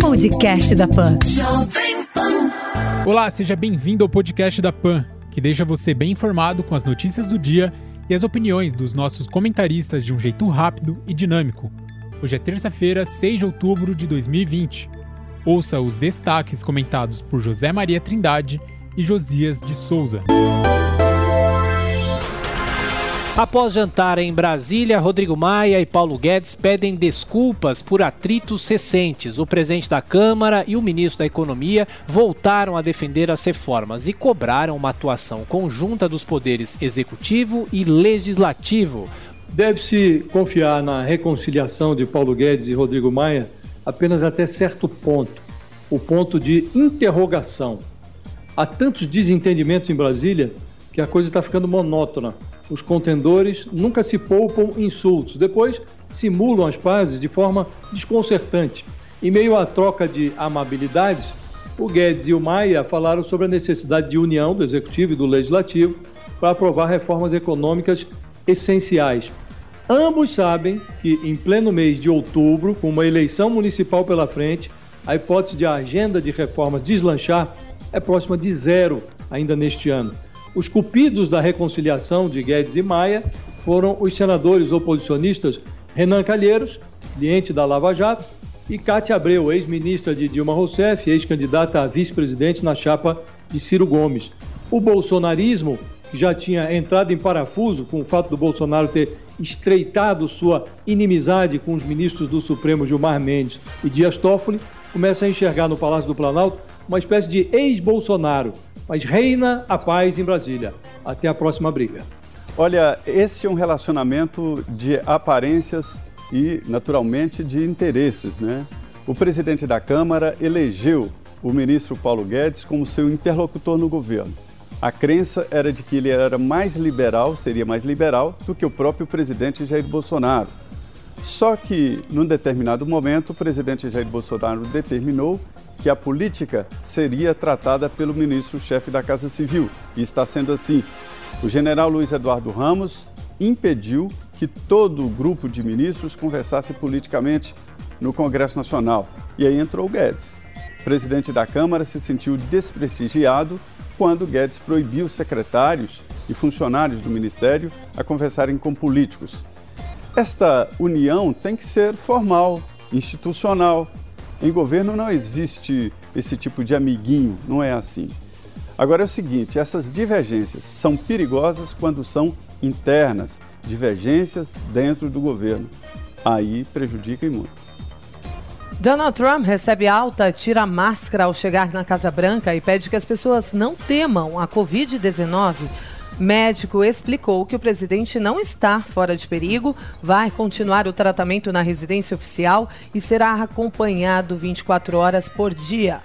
Podcast da Pan. Olá, seja bem-vindo ao podcast da Pan, que deixa você bem informado com as notícias do dia e as opiniões dos nossos comentaristas de um jeito rápido e dinâmico. Hoje é terça-feira, 6 de outubro de 2020. Ouça os destaques comentados por José Maria Trindade e Josias de Souza. Após jantar em Brasília, Rodrigo Maia e Paulo Guedes pedem desculpas por atritos recentes. O presidente da Câmara e o ministro da Economia voltaram a defender as reformas e cobraram uma atuação conjunta dos poderes executivo e legislativo. Deve-se confiar na reconciliação de Paulo Guedes e Rodrigo Maia apenas até certo ponto o ponto de interrogação. Há tantos desentendimentos em Brasília que a coisa está ficando monótona os contendores nunca se poupam insultos, depois simulam as pazes de forma desconcertante. Em meio à troca de amabilidades, o Guedes e o Maia falaram sobre a necessidade de união do Executivo e do Legislativo para aprovar reformas econômicas essenciais. Ambos sabem que, em pleno mês de outubro, com uma eleição municipal pela frente, a hipótese de a agenda de reformas deslanchar é próxima de zero ainda neste ano. Os cupidos da reconciliação de Guedes e Maia foram os senadores oposicionistas Renan Calheiros, cliente da Lava Jato, e Cátia Abreu, ex-ministra de Dilma Rousseff, ex-candidata a vice-presidente na chapa de Ciro Gomes. O bolsonarismo, que já tinha entrado em parafuso com o fato do Bolsonaro ter estreitado sua inimizade com os ministros do Supremo Gilmar Mendes e Dias Toffoli, começa a enxergar no Palácio do Planalto uma espécie de ex-Bolsonaro, mas reina a paz em Brasília. Até a próxima briga. Olha, este é um relacionamento de aparências e, naturalmente, de interesses, né? O presidente da Câmara elegeu o ministro Paulo Guedes como seu interlocutor no governo. A crença era de que ele era mais liberal, seria mais liberal, do que o próprio presidente Jair Bolsonaro. Só que, num determinado momento, o presidente Jair Bolsonaro determinou que a política seria tratada pelo ministro-chefe da Casa Civil. E está sendo assim. O general Luiz Eduardo Ramos impediu que todo o grupo de ministros conversasse politicamente no Congresso Nacional. E aí entrou Guedes. O presidente da Câmara se sentiu desprestigiado quando Guedes proibiu secretários e funcionários do ministério a conversarem com políticos. Esta união tem que ser formal, institucional, em governo não existe esse tipo de amiguinho, não é assim. Agora é o seguinte: essas divergências são perigosas quando são internas, divergências dentro do governo. Aí prejudica muito. Donald Trump recebe alta, tira a máscara ao chegar na Casa Branca e pede que as pessoas não temam a Covid-19. Médico explicou que o presidente não está fora de perigo, vai continuar o tratamento na residência oficial e será acompanhado 24 horas por dia.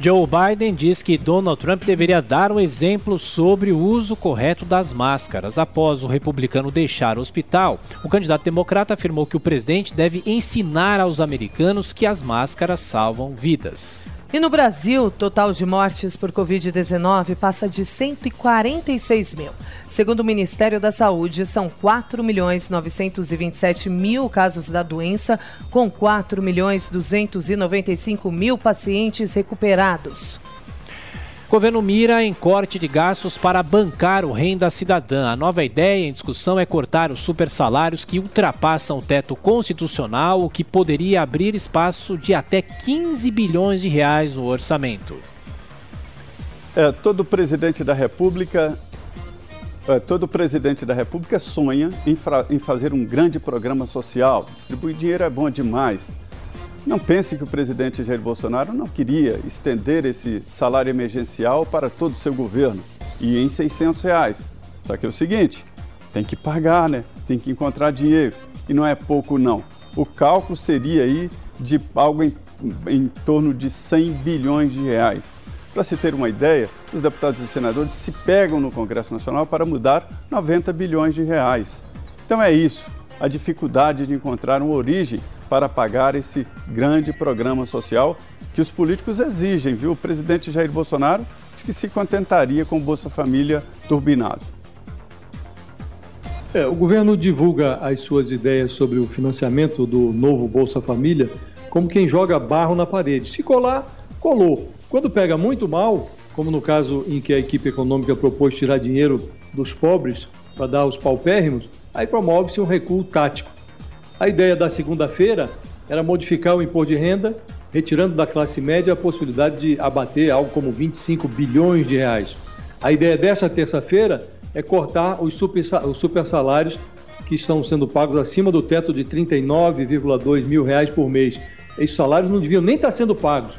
Joe Biden diz que Donald Trump deveria dar um exemplo sobre o uso correto das máscaras. Após o republicano deixar o hospital, o candidato democrata afirmou que o presidente deve ensinar aos americanos que as máscaras salvam vidas. E no Brasil, o total de mortes por Covid-19 passa de 146 mil. Segundo o Ministério da Saúde, são 4 milhões 927 mil casos da doença, com 4 milhões 295 mil pacientes recuperados. Governo mira em corte de gastos para bancar o renda cidadã. A nova ideia em discussão é cortar os supersalários que ultrapassam o teto constitucional, o que poderia abrir espaço de até 15 bilhões de reais no orçamento. É, todo presidente da República é, todo presidente da República sonha em, em fazer um grande programa social. Distribuir dinheiro é bom demais. Não pense que o presidente Jair Bolsonaro não queria estender esse salário emergencial para todo o seu governo e em 600 reais. Só que é o seguinte, tem que pagar, né? Tem que encontrar dinheiro e não é pouco não. O cálculo seria aí de algo em, em torno de 100 bilhões de reais. Para se ter uma ideia, os deputados e senadores se pegam no Congresso Nacional para mudar 90 bilhões de reais. Então é isso, a dificuldade de encontrar uma origem para pagar esse grande programa social que os políticos exigem, viu? O presidente Jair Bolsonaro disse que se contentaria com Bolsa Família turbinado. É, o governo divulga as suas ideias sobre o financiamento do novo Bolsa Família como quem joga barro na parede. Se colar, colou. Quando pega muito mal, como no caso em que a equipe econômica propôs tirar dinheiro dos pobres para dar aos paupérrimos, aí promove-se um recuo tático. A ideia da segunda-feira era modificar o imposto de renda, retirando da classe média a possibilidade de abater algo como 25 bilhões de reais. A ideia dessa terça-feira é cortar os super, os super salários que estão sendo pagos acima do teto de 39,2 mil reais por mês. Esses salários não deviam nem estar sendo pagos.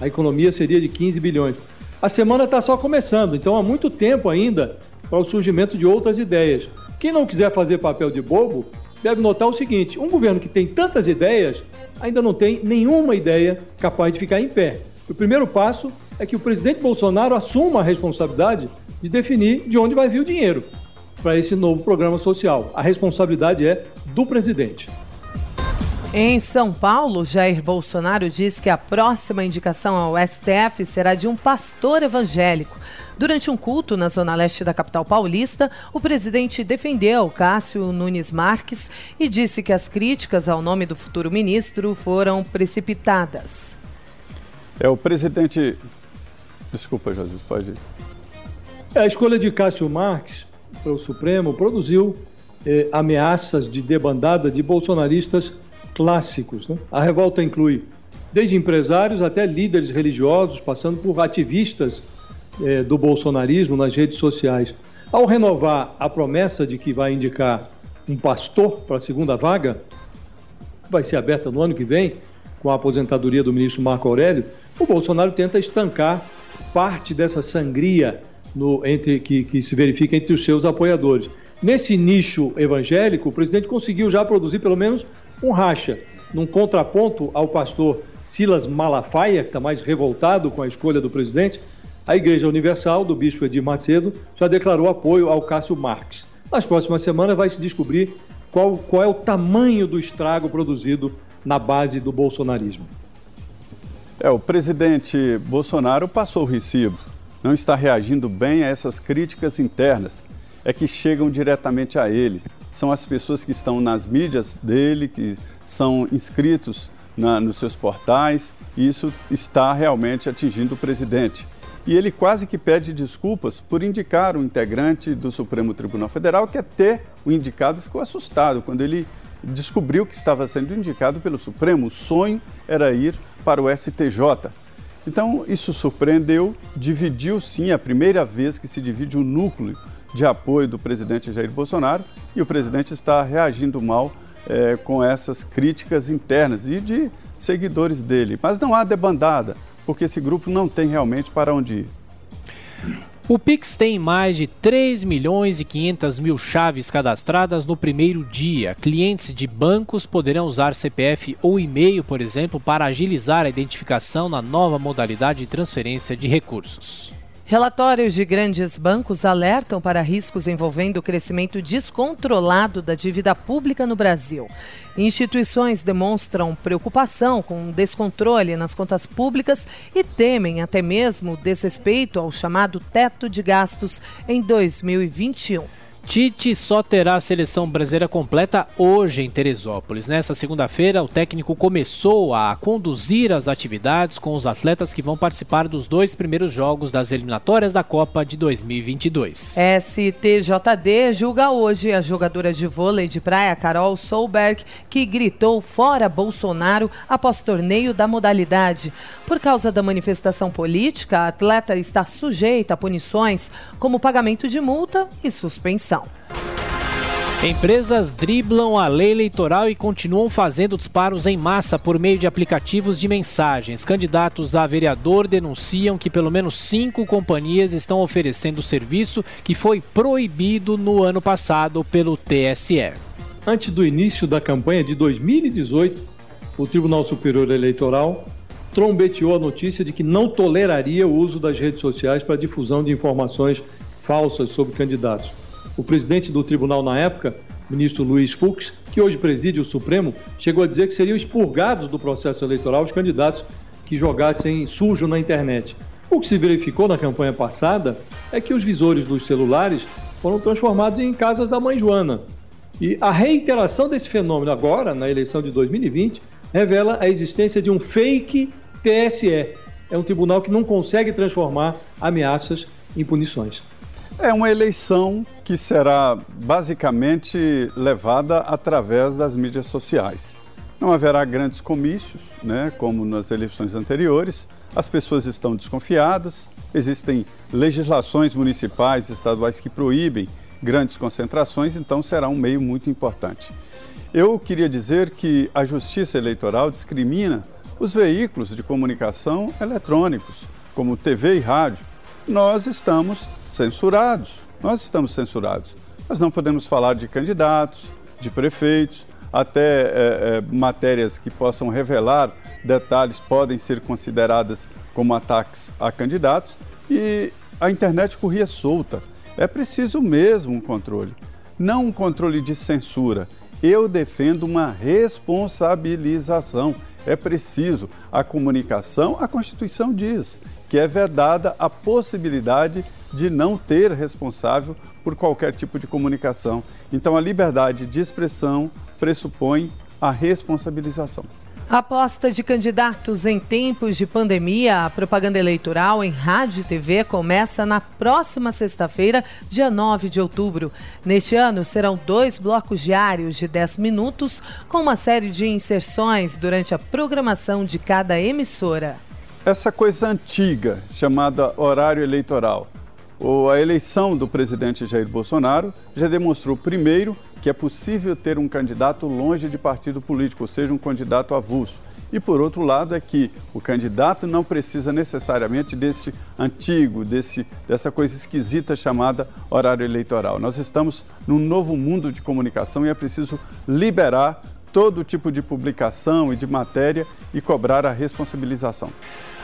A economia seria de 15 bilhões. A semana está só começando, então há muito tempo ainda para o surgimento de outras ideias. Quem não quiser fazer papel de bobo deve notar o seguinte: um governo que tem tantas ideias ainda não tem nenhuma ideia capaz de ficar em pé. O primeiro passo é que o presidente Bolsonaro assuma a responsabilidade de definir de onde vai vir o dinheiro para esse novo programa social. A responsabilidade é do presidente. Em São Paulo, Jair Bolsonaro diz que a próxima indicação ao STF será de um pastor evangélico. Durante um culto na zona leste da capital paulista, o presidente defendeu Cássio Nunes Marques e disse que as críticas ao nome do futuro ministro foram precipitadas. É o presidente. Desculpa, José, pode. É, a escolha de Cássio Marques para o Supremo produziu eh, ameaças de debandada de bolsonaristas clássicos. Né? A revolta inclui desde empresários até líderes religiosos, passando por ativistas eh, do bolsonarismo nas redes sociais. Ao renovar a promessa de que vai indicar um pastor para a segunda vaga, que vai ser aberta no ano que vem, com a aposentadoria do ministro Marco Aurélio, o Bolsonaro tenta estancar parte dessa sangria no, entre, que, que se verifica entre os seus apoiadores. Nesse nicho evangélico, o presidente conseguiu já produzir pelo menos um racha, num contraponto ao pastor Silas Malafaia, que está mais revoltado com a escolha do presidente, a Igreja Universal, do bispo Edir Macedo, já declarou apoio ao Cássio Marques. Nas próximas semanas vai se descobrir qual, qual é o tamanho do estrago produzido na base do bolsonarismo. É, o presidente Bolsonaro passou o recibo, não está reagindo bem a essas críticas internas, é que chegam diretamente a ele são as pessoas que estão nas mídias dele, que são inscritos na, nos seus portais, e isso está realmente atingindo o presidente. E ele quase que pede desculpas por indicar um integrante do Supremo Tribunal Federal, que até o indicado ficou assustado quando ele descobriu que estava sendo indicado pelo Supremo. O sonho era ir para o STJ. Então, isso surpreendeu, dividiu sim, a primeira vez que se divide o núcleo de apoio do presidente Jair Bolsonaro e o presidente está reagindo mal é, com essas críticas internas e de seguidores dele. Mas não há debandada, porque esse grupo não tem realmente para onde ir. O Pix tem mais de 3 milhões e 500 mil chaves cadastradas no primeiro dia. Clientes de bancos poderão usar CPF ou e-mail, por exemplo, para agilizar a identificação na nova modalidade de transferência de recursos. Relatórios de grandes bancos alertam para riscos envolvendo o crescimento descontrolado da dívida pública no Brasil. Instituições demonstram preocupação com o descontrole nas contas públicas e temem até mesmo desrespeito ao chamado teto de gastos em 2021. Tite só terá a seleção brasileira completa hoje em Teresópolis. Nessa segunda-feira, o técnico começou a conduzir as atividades com os atletas que vão participar dos dois primeiros jogos das eliminatórias da Copa de 2022. STJD julga hoje a jogadora de vôlei de praia Carol Solberg, que gritou fora Bolsonaro após torneio da modalidade. Por causa da manifestação política, a atleta está sujeita a punições como pagamento de multa e suspensão. Empresas driblam a lei eleitoral e continuam fazendo disparos em massa por meio de aplicativos de mensagens. Candidatos a vereador denunciam que pelo menos cinco companhias estão oferecendo serviço que foi proibido no ano passado pelo TSE. Antes do início da campanha de 2018, o Tribunal Superior Eleitoral trombeteou a notícia de que não toleraria o uso das redes sociais para difusão de informações falsas sobre candidatos. O presidente do tribunal na época, ministro Luiz Fux, que hoje preside o Supremo, chegou a dizer que seriam expurgados do processo eleitoral os candidatos que jogassem sujo na internet. O que se verificou na campanha passada é que os visores dos celulares foram transformados em casas da mãe Joana. E a reiteração desse fenômeno agora, na eleição de 2020, revela a existência de um fake TSE. É um tribunal que não consegue transformar ameaças em punições. É uma eleição que será basicamente levada através das mídias sociais. Não haverá grandes comícios, né, como nas eleições anteriores. As pessoas estão desconfiadas. Existem legislações municipais estaduais que proíbem grandes concentrações, então será um meio muito importante. Eu queria dizer que a Justiça Eleitoral discrimina os veículos de comunicação eletrônicos, como TV e rádio. Nós estamos censurados. Nós estamos censurados. Nós não podemos falar de candidatos, de prefeitos, até é, é, matérias que possam revelar detalhes podem ser consideradas como ataques a candidatos e a internet corria solta. É preciso mesmo um controle, não um controle de censura. Eu defendo uma responsabilização. É preciso a comunicação, a Constituição diz que é vedada a possibilidade de não ter responsável por qualquer tipo de comunicação. Então, a liberdade de expressão pressupõe a responsabilização. A aposta de candidatos em tempos de pandemia, a propaganda eleitoral em rádio e TV começa na próxima sexta-feira, dia 9 de outubro. Neste ano, serão dois blocos diários de 10 minutos, com uma série de inserções durante a programação de cada emissora. Essa coisa antiga, chamada horário eleitoral, a eleição do presidente Jair Bolsonaro já demonstrou, primeiro, que é possível ter um candidato longe de partido político, ou seja, um candidato avulso. E por outro lado é que o candidato não precisa necessariamente desse antigo, desse, dessa coisa esquisita chamada horário eleitoral. Nós estamos num novo mundo de comunicação e é preciso liberar todo tipo de publicação e de matéria e cobrar a responsabilização.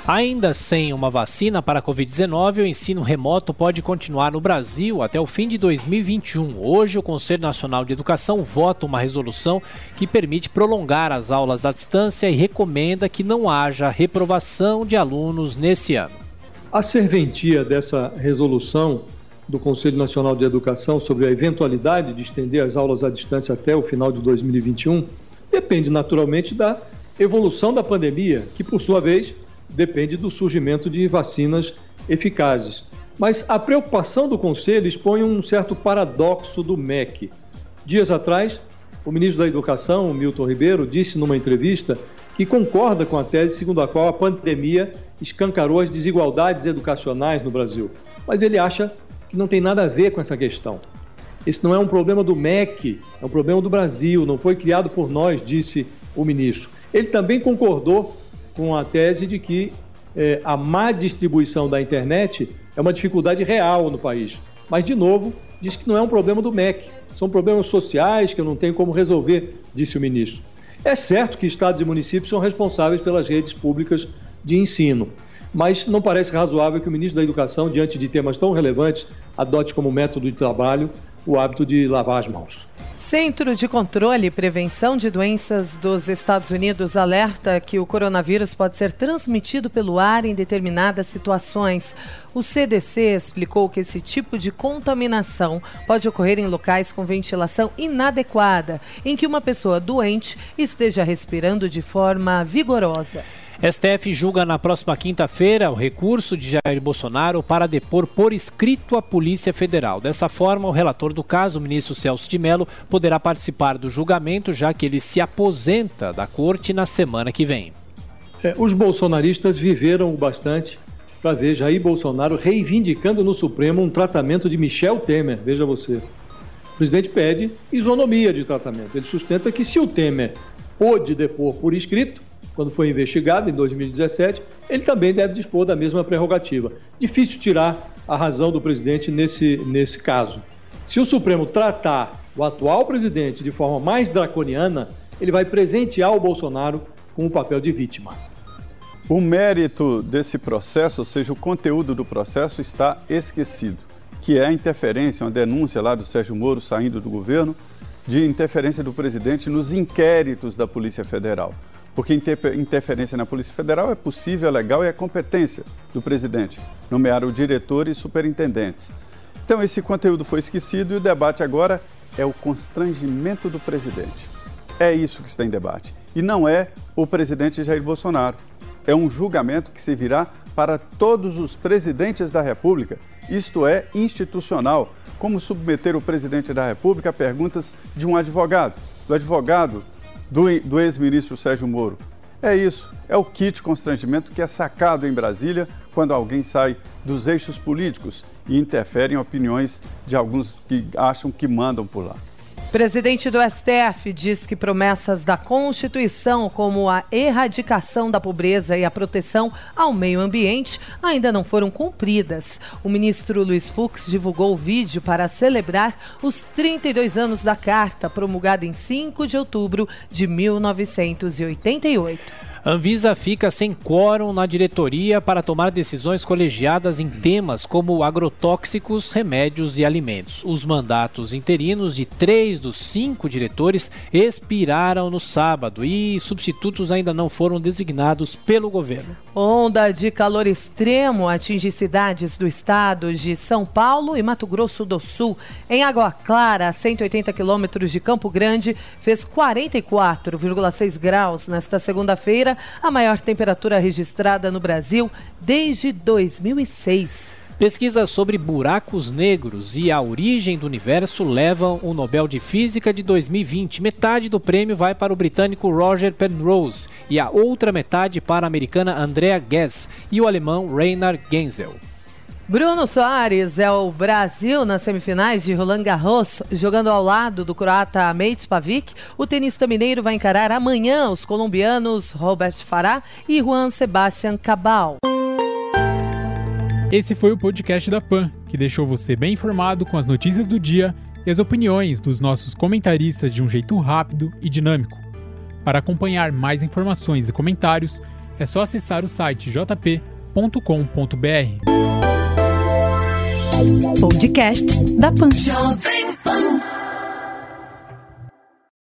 Ainda sem uma vacina para a Covid-19, o ensino remoto pode continuar no Brasil até o fim de 2021. Hoje, o Conselho Nacional de Educação vota uma resolução que permite prolongar as aulas à distância e recomenda que não haja reprovação de alunos nesse ano. A serventia dessa resolução do Conselho Nacional de Educação sobre a eventualidade de estender as aulas à distância até o final de 2021 depende naturalmente da evolução da pandemia, que por sua vez depende do surgimento de vacinas eficazes. Mas a preocupação do Conselho expõe um certo paradoxo do MEC. Dias atrás, o ministro da Educação, Milton Ribeiro, disse numa entrevista que concorda com a tese segundo a qual a pandemia escancarou as desigualdades educacionais no Brasil. Mas ele acha que não tem nada a ver com essa questão. Esse não é um problema do MEC, é um problema do Brasil, não foi criado por nós, disse o ministro. Ele também concordou com a tese de que é, a má distribuição da internet é uma dificuldade real no país. Mas, de novo, diz que não é um problema do MEC, são problemas sociais que eu não tenho como resolver, disse o ministro. É certo que estados e municípios são responsáveis pelas redes públicas de ensino, mas não parece razoável que o ministro da Educação, diante de temas tão relevantes, adote como método de trabalho o hábito de lavar as mãos. Centro de Controle e Prevenção de Doenças dos Estados Unidos alerta que o coronavírus pode ser transmitido pelo ar em determinadas situações. O CDC explicou que esse tipo de contaminação pode ocorrer em locais com ventilação inadequada, em que uma pessoa doente esteja respirando de forma vigorosa. STF julga na próxima quinta-feira o recurso de Jair Bolsonaro para depor por escrito a Polícia Federal. Dessa forma, o relator do caso, o ministro Celso de Mello, poderá participar do julgamento, já que ele se aposenta da corte na semana que vem. É, os bolsonaristas viveram bastante para ver Jair Bolsonaro reivindicando no Supremo um tratamento de Michel Temer. Veja você. O presidente pede isonomia de tratamento. Ele sustenta que se o Temer pôde depor por escrito, quando foi investigado em 2017, ele também deve dispor da mesma prerrogativa. Difícil tirar a razão do presidente nesse, nesse caso. Se o Supremo tratar o atual presidente de forma mais draconiana, ele vai presentear o Bolsonaro com o papel de vítima. O mérito desse processo, ou seja, o conteúdo do processo, está esquecido, que é a interferência, uma denúncia lá do Sérgio Moro saindo do governo, de interferência do presidente nos inquéritos da Polícia Federal porque interferência na Polícia Federal é possível, é legal e é competência do presidente nomear o diretor e superintendentes. Então, esse conteúdo foi esquecido e o debate agora é o constrangimento do presidente. É isso que está em debate. E não é o presidente Jair Bolsonaro. É um julgamento que servirá para todos os presidentes da República, isto é, institucional, como submeter o presidente da República a perguntas de um advogado, do advogado do, do ex-ministro Sérgio Moro. É isso, é o kit constrangimento que é sacado em Brasília quando alguém sai dos eixos políticos e interfere em opiniões de alguns que acham que mandam por lá. Presidente do STF diz que promessas da Constituição, como a erradicação da pobreza e a proteção ao meio ambiente, ainda não foram cumpridas. O ministro Luiz Fux divulgou o vídeo para celebrar os 32 anos da Carta, promulgada em 5 de outubro de 1988. Anvisa fica sem quórum na diretoria para tomar decisões colegiadas em temas como agrotóxicos, remédios e alimentos. Os mandatos interinos de três dos cinco diretores expiraram no sábado e substitutos ainda não foram designados pelo governo. Onda de calor extremo atinge cidades do estado de São Paulo e Mato Grosso do Sul. Em Água Clara, a 180 quilômetros de Campo Grande, fez 44,6 graus nesta segunda-feira a maior temperatura registrada no Brasil desde 2006. Pesquisas sobre buracos negros e a origem do universo levam o Nobel de Física de 2020. Metade do prêmio vai para o britânico Roger Penrose e a outra metade para a americana Andrea Ghez e o alemão Reinhard Genzel. Bruno Soares é o Brasil nas semifinais de Roland Garros, jogando ao lado do croata Mate Pavic. O tenista mineiro vai encarar amanhã os colombianos Robert Farah e Juan Sebastian Cabal. Esse foi o podcast da PAN, que deixou você bem informado com as notícias do dia e as opiniões dos nossos comentaristas de um jeito rápido e dinâmico. Para acompanhar mais informações e comentários, é só acessar o site jp.com.br. Podcast da Pan.